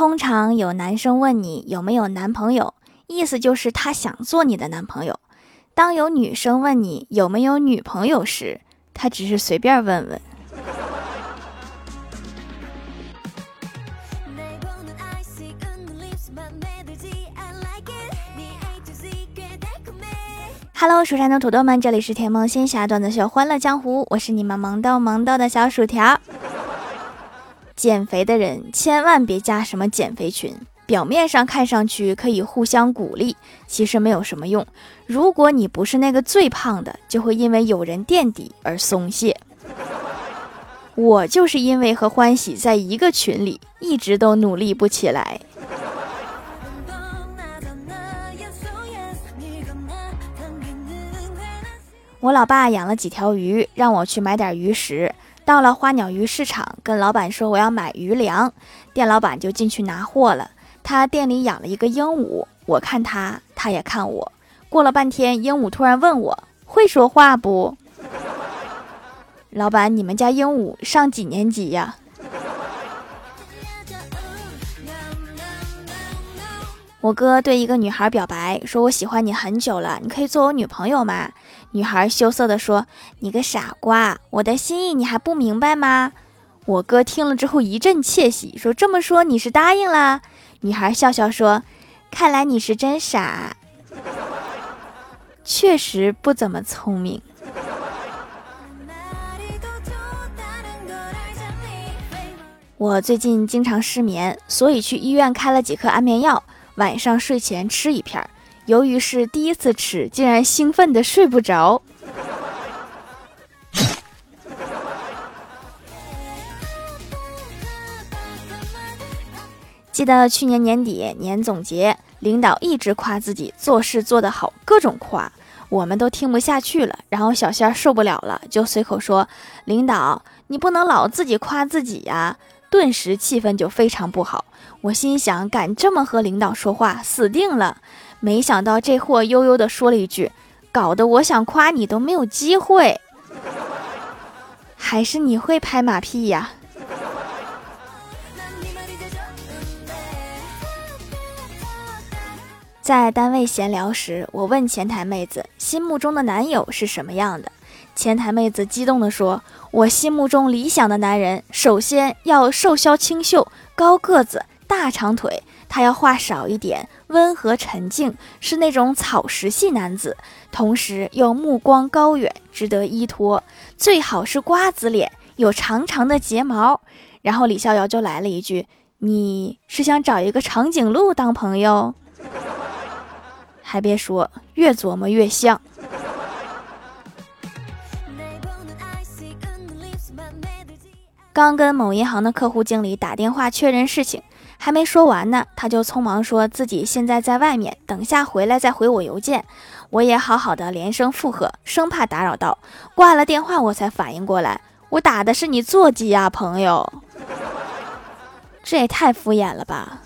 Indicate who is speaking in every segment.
Speaker 1: 通常有男生问你有没有男朋友，意思就是他想做你的男朋友；当有女生问你有没有女朋友时，他只是随便问问。Hello，蜀山的土豆们，这里是甜梦仙侠段子秀《欢乐江湖》，我是你们萌豆萌豆的小薯条。减肥的人千万别加什么减肥群，表面上看上去可以互相鼓励，其实没有什么用。如果你不是那个最胖的，就会因为有人垫底而松懈。我就是因为和欢喜在一个群里，一直都努力不起来。我老爸养了几条鱼，让我去买点鱼食。到了花鸟鱼市场，跟老板说我要买鱼粮，店老板就进去拿货了。他店里养了一个鹦鹉，我看他，他也看我。过了半天，鹦鹉突然问我会说话不？老板，你们家鹦鹉上几年级呀？我哥对一个女孩表白，说我喜欢你很久了，你可以做我女朋友吗？女孩羞涩地说：“你个傻瓜，我的心意你还不明白吗？”我哥听了之后一阵窃喜，说：“这么说你是答应了？”女孩笑笑说：“看来你是真傻，确实不怎么聪明。”我最近经常失眠，所以去医院开了几颗安眠药，晚上睡前吃一片儿。由于是第一次吃，竟然兴奋的睡不着。记得去年年底年总结，领导一直夸自己做事做得好，各种夸，我们都听不下去了。然后小仙儿受不了了，就随口说：“领导，你不能老自己夸自己呀！”顿时气氛就非常不好。我心想，敢这么和领导说话，死定了。没想到这货悠悠地说了一句：“搞得我想夸你都没有机会。”还是你会拍马屁呀？在单位闲聊时，我问前台妹子心目中的男友是什么样的。前台妹子激动地说：“我心目中理想的男人，首先要瘦削清秀、高个子、大长腿。”他要画少一点，温和沉静，是那种草食系男子，同时又目光高远，值得依托。最好是瓜子脸，有长长的睫毛。然后李逍遥就来了一句：“你是想找一个长颈鹿当朋友？”还别说，越琢磨越像。刚跟某银行的客户经理打电话确认事情。还没说完呢，他就匆忙说自己现在在外面，等下回来再回我邮件。我也好好的连声附和，生怕打扰到。挂了电话，我才反应过来，我打的是你座机呀，朋友。这也太敷衍了吧。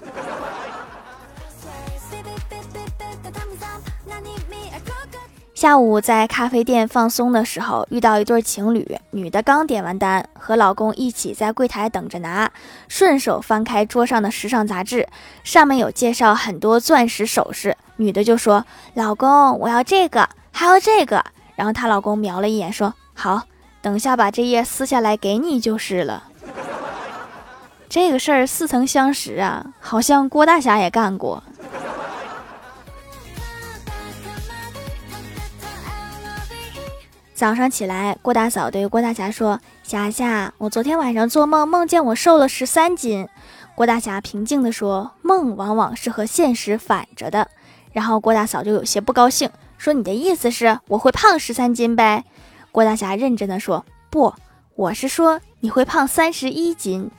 Speaker 1: 下午在咖啡店放松的时候，遇到一对情侣。女的刚点完单，和老公一起在柜台等着拿，顺手翻开桌上的时尚杂志，上面有介绍很多钻石首饰。女的就说：“老公，我要这个，还要这个。”然后她老公瞄了一眼，说：“好，等下把这页撕下来给你就是了。”这个事儿似曾相识啊，好像郭大侠也干过。早上起来，郭大嫂对郭大侠说：“霞霞，我昨天晚上做梦，梦见我瘦了十三斤。”郭大侠平静地说：“梦往往是和现实反着的。”然后郭大嫂就有些不高兴，说：“你的意思是我会胖十三斤呗？”郭大侠认真的说：“不，我是说你会胖三十一斤。”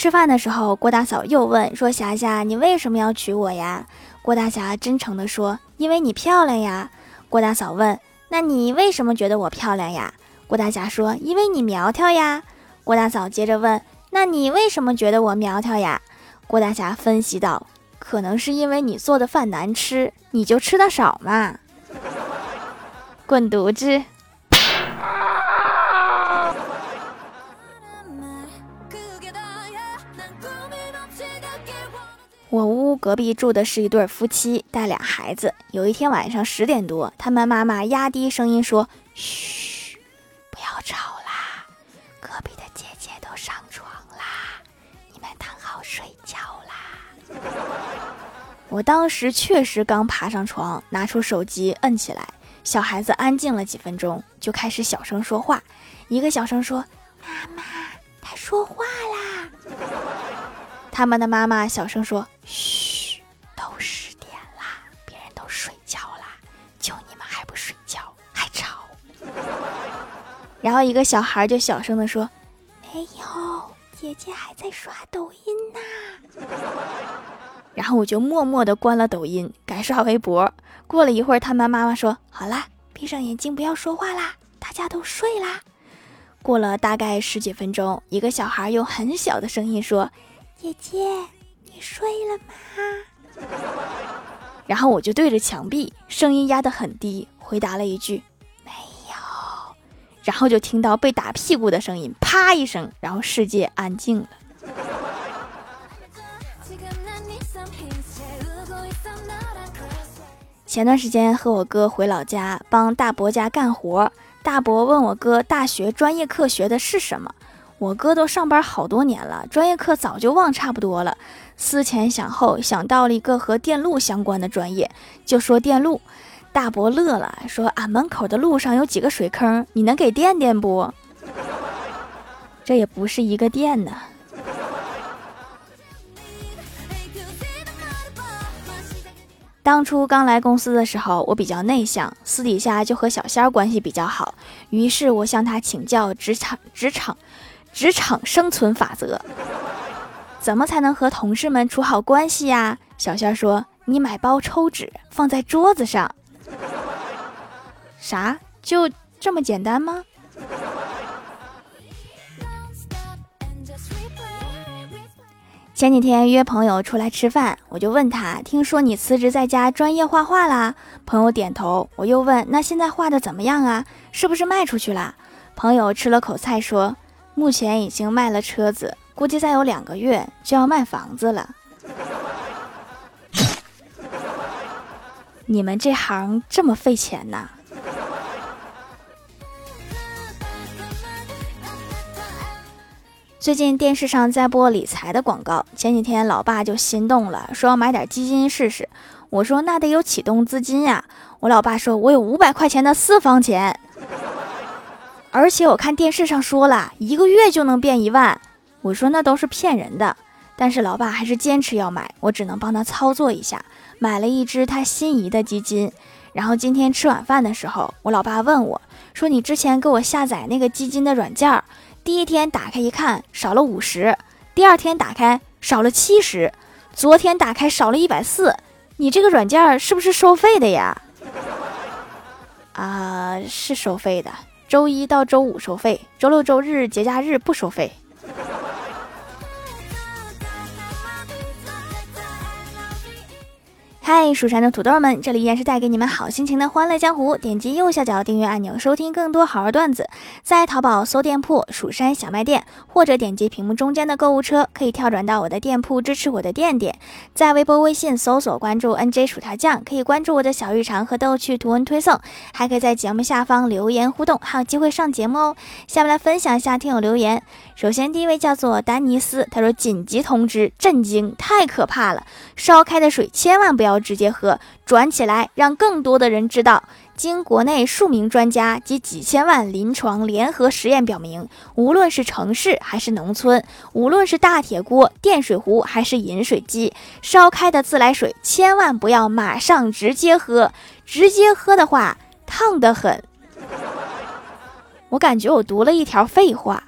Speaker 1: 吃饭的时候，郭大嫂又问说：“霞霞，你为什么要娶我呀？”郭大侠真诚地说：“因为你漂亮呀。”郭大嫂问：“那你为什么觉得我漂亮呀？”郭大侠说：“因为你苗条呀。”郭大嫂接着问：“那你为什么觉得我苗条呀？”郭大侠分析道：“可能是因为你做的饭难吃，你就吃的少嘛。”滚犊子！隔壁住的是一对夫妻，带俩孩子。有一天晚上十点多，他们妈妈压低声音说：“嘘，不要吵啦，隔壁的姐姐都上床啦，你们躺好睡觉啦。”我当时确实刚爬上床，拿出手机摁起来，小孩子安静了几分钟，就开始小声说话。一个小声说：“妈妈，他说话啦。”他们的妈妈小声说：“嘘，然后一个小孩就小声的说：“没有，姐姐还在刷抖音呢。”然后我就默默的关了抖音，改刷微博。过了一会儿，他们妈妈说：“好啦，闭上眼睛，不要说话啦，大家都睡啦。”过了大概十几分钟，一个小孩用很小的声音说。姐姐，你睡了吗？然后我就对着墙壁，声音压得很低，回答了一句：“没有。”然后就听到被打屁股的声音，啪一声，然后世界安静了。前段时间和我哥回老家帮大伯家干活，大伯问我哥大学专业课学的是什么。我哥都上班好多年了，专业课早就忘差不多了。思前想后，想到了一个和电路相关的专业，就说电路。大伯乐了，说：“俺门口的路上有几个水坑，你能给垫垫不？”这也不是一个电呢。当初刚来公司的时候，我比较内向，私底下就和小仙儿关系比较好。于是我向他请教职场职场。职场生存法则，怎么才能和同事们处好关系呀？小仙儿说：“你买包抽纸放在桌子上。”啥？就这么简单吗？前几天约朋友出来吃饭，我就问他：“听说你辞职在家专业画画啦？”朋友点头。我又问：“那现在画的怎么样啊？是不是卖出去啦？”朋友吃了口菜说。目前已经卖了车子，估计再有两个月就要卖房子了。你们这行这么费钱呐？最近电视上在播理财的广告，前几天老爸就心动了，说要买点基金试试。我说那得有启动资金呀。我老爸说，我有五百块钱的私房钱。而且我看电视上说了一个月就能变一万，我说那都是骗人的。但是老爸还是坚持要买，我只能帮他操作一下，买了一只他心仪的基金。然后今天吃晚饭的时候，我老爸问我说：“你之前给我下载那个基金的软件儿，第一天打开一看少了五十，第二天打开少了七十，昨天打开少了一百四，你这个软件是不是收费的呀？”啊，是收费的。周一到周五收费，周六周日节假日不收费。嗨，蜀山的土豆们，这里依然是带给你们好心情的欢乐江湖。点击右下角订阅按钮，收听更多好玩段子。在淘宝搜店铺“蜀山小卖店”，或者点击屏幕中间的购物车，可以跳转到我的店铺，支持我的店店。在微博、微信搜索关注 “nj 薯条酱”，可以关注我的小日常和逗趣图文推送，还可以在节目下方留言互动，还有机会上节目哦。下面来分享一下听友留言。首先，第一位叫做丹尼斯，他说：“紧急通知，震惊，太可怕了！烧开的水千万不要。”直接喝，转起来，让更多的人知道。经国内数名专家及几千万临床联合实验表明，无论是城市还是农村，无论是大铁锅、电水壶还是饮水机，烧开的自来水千万不要马上直接喝，直接喝的话烫得很。我感觉我读了一条废话。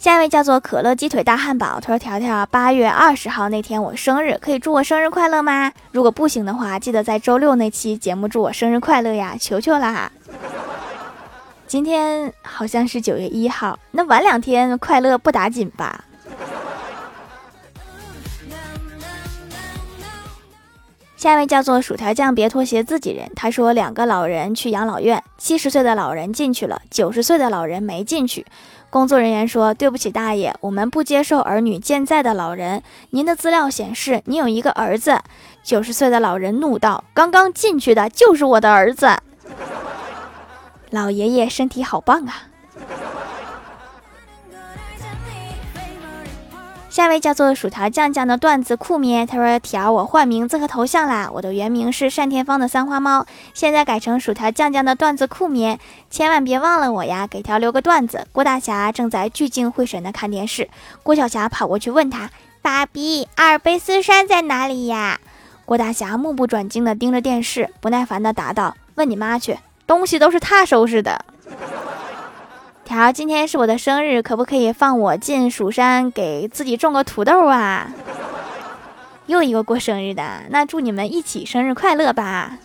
Speaker 1: 下一位叫做可乐鸡腿大汉堡，他说：“条条，八月二十号那天我生日，可以祝我生日快乐吗？如果不行的话，记得在周六那期节目祝我生日快乐呀，求求啦！今天好像是九月一号，那晚两天快乐不打紧吧？”下一位叫做薯条酱，别拖鞋，自己人。他说，两个老人去养老院，七十岁的老人进去了，九十岁的老人没进去。工作人员说：“对不起，大爷，我们不接受儿女健在的老人。您的资料显示，你有一个儿子。”九十岁的老人怒道：“刚刚进去的就是我的儿子。”老爷爷身体好棒啊！下一位叫做薯条酱酱的段子酷咩，他说：“条，我换名字和头像啦，我的原名是单田芳的三花猫，现在改成薯条酱酱的段子酷咩，千万别忘了我呀，给条留个段子。”郭大侠正在聚精会神的看电视，郭小霞跑过去问他：“爸比，阿尔卑斯山在哪里呀？”郭大侠目不转睛的盯着电视，不耐烦的答道：“问你妈去，东西都是他收拾的。”条，今天是我的生日，可不可以放我进蜀山给自己种个土豆啊？又一个过生日的，那祝你们一起生日快乐吧！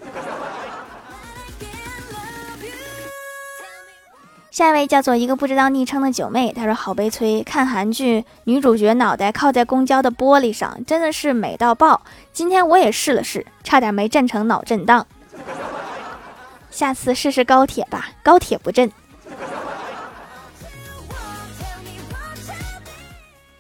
Speaker 1: 下一位叫做一个不知道昵称的九妹，她说好悲催，看韩剧女主角脑袋靠在公交的玻璃上，真的是美到爆。今天我也试了试，差点没震成脑震荡。下次试试高铁吧，高铁不震。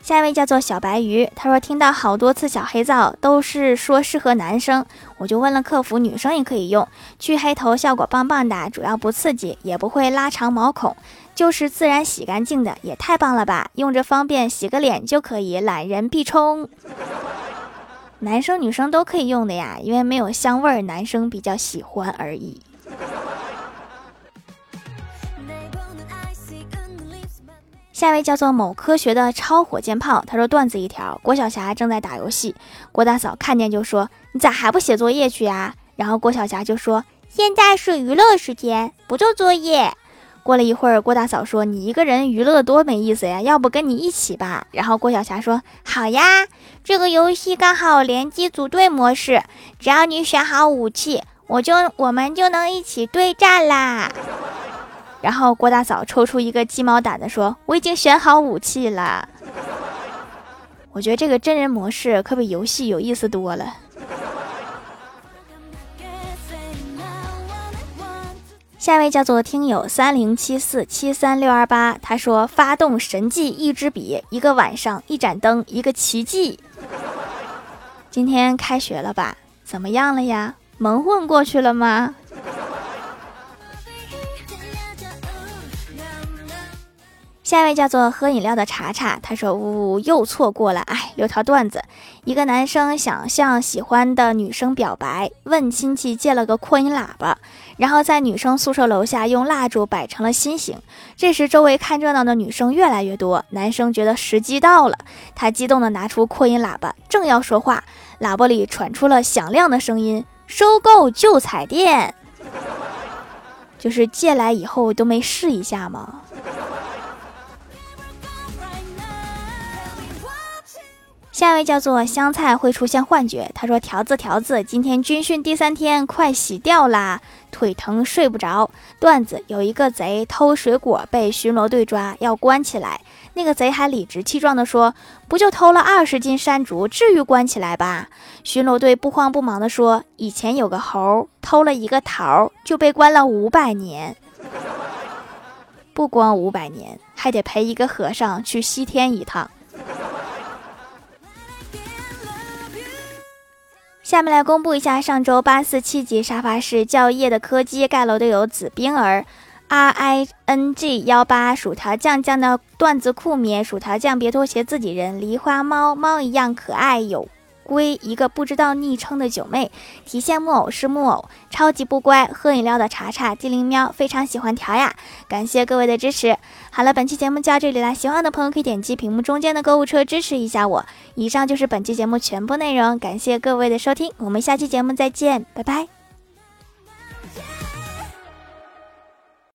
Speaker 1: 下一位叫做小白鱼，他说听到好多次小黑皂都是说适合男生，我就问了客服，女生也可以用，去黑头效果棒棒的，主要不刺激，也不会拉长毛孔，就是自然洗干净的，也太棒了吧！用着方便，洗个脸就可以，懒人必冲。男生女生都可以用的呀，因为没有香味儿，男生比较喜欢而已。下一位叫做某科学的超火箭炮，他说段子一条：郭晓霞正在打游戏，郭大嫂看见就说：“你咋还不写作业去呀？”然后郭晓霞就说：“现在是娱乐时间，不做作业。”过了一会儿，郭大嫂说：“你一个人娱乐多没意思呀，要不跟你一起吧？”然后郭晓霞说：“好呀，这个游戏刚好联机组队模式，只要你选好武器，我就我们就能一起对战啦。”然后郭大嫂抽出一个鸡毛掸子说：“我已经选好武器了。”我觉得这个真人模式可比游戏有意思多了。下一位叫做听友三零七四七三六二八，他说：“发动神技一支笔，一个晚上一盏灯，一个奇迹。”今天开学了吧？怎么样了呀？蒙混过去了吗？下一位叫做喝饮料的茶茶，他说：“呜呜，又错过了，哎，留条段子。一个男生想向喜欢的女生表白，问亲戚借了个扩音喇叭，然后在女生宿舍楼下用蜡烛摆成了心形。这时，周围看热闹的女生越来越多，男生觉得时机到了，他激动地拿出扩音喇叭，正要说话，喇叭里传出了响亮的声音：收购旧彩电。就是借来以后都没试一下吗？”下一位叫做香菜会出现幻觉，他说：“条子条子，今天军训第三天，快洗掉啦，腿疼睡不着。”段子有一个贼偷水果被巡逻队抓，要关起来。那个贼还理直气壮地说：“不就偷了二十斤山竹，至于关起来吧？”巡逻队不慌不忙地说：“以前有个猴偷了一个桃，就被关了五百年，不光五百年，还得陪一个和尚去西天一趟。”下面来公布一下上周八四七级沙发是叫夜的柯基盖楼的有紫冰儿，R I N G 幺八薯条酱酱的段子酷咩薯条酱别拖鞋自己人梨花猫猫一样可爱有。龟一个不知道昵称的九妹，提线木偶是木偶，超级不乖，喝饮料的茶茶，精灵喵非常喜欢条呀，感谢各位的支持。好了，本期节目就到这里啦，喜欢的朋友可以点击屏幕中间的购物车支持一下我。以上就是本期节目全部内容，感谢各位的收听，我们下期节目再见，拜拜。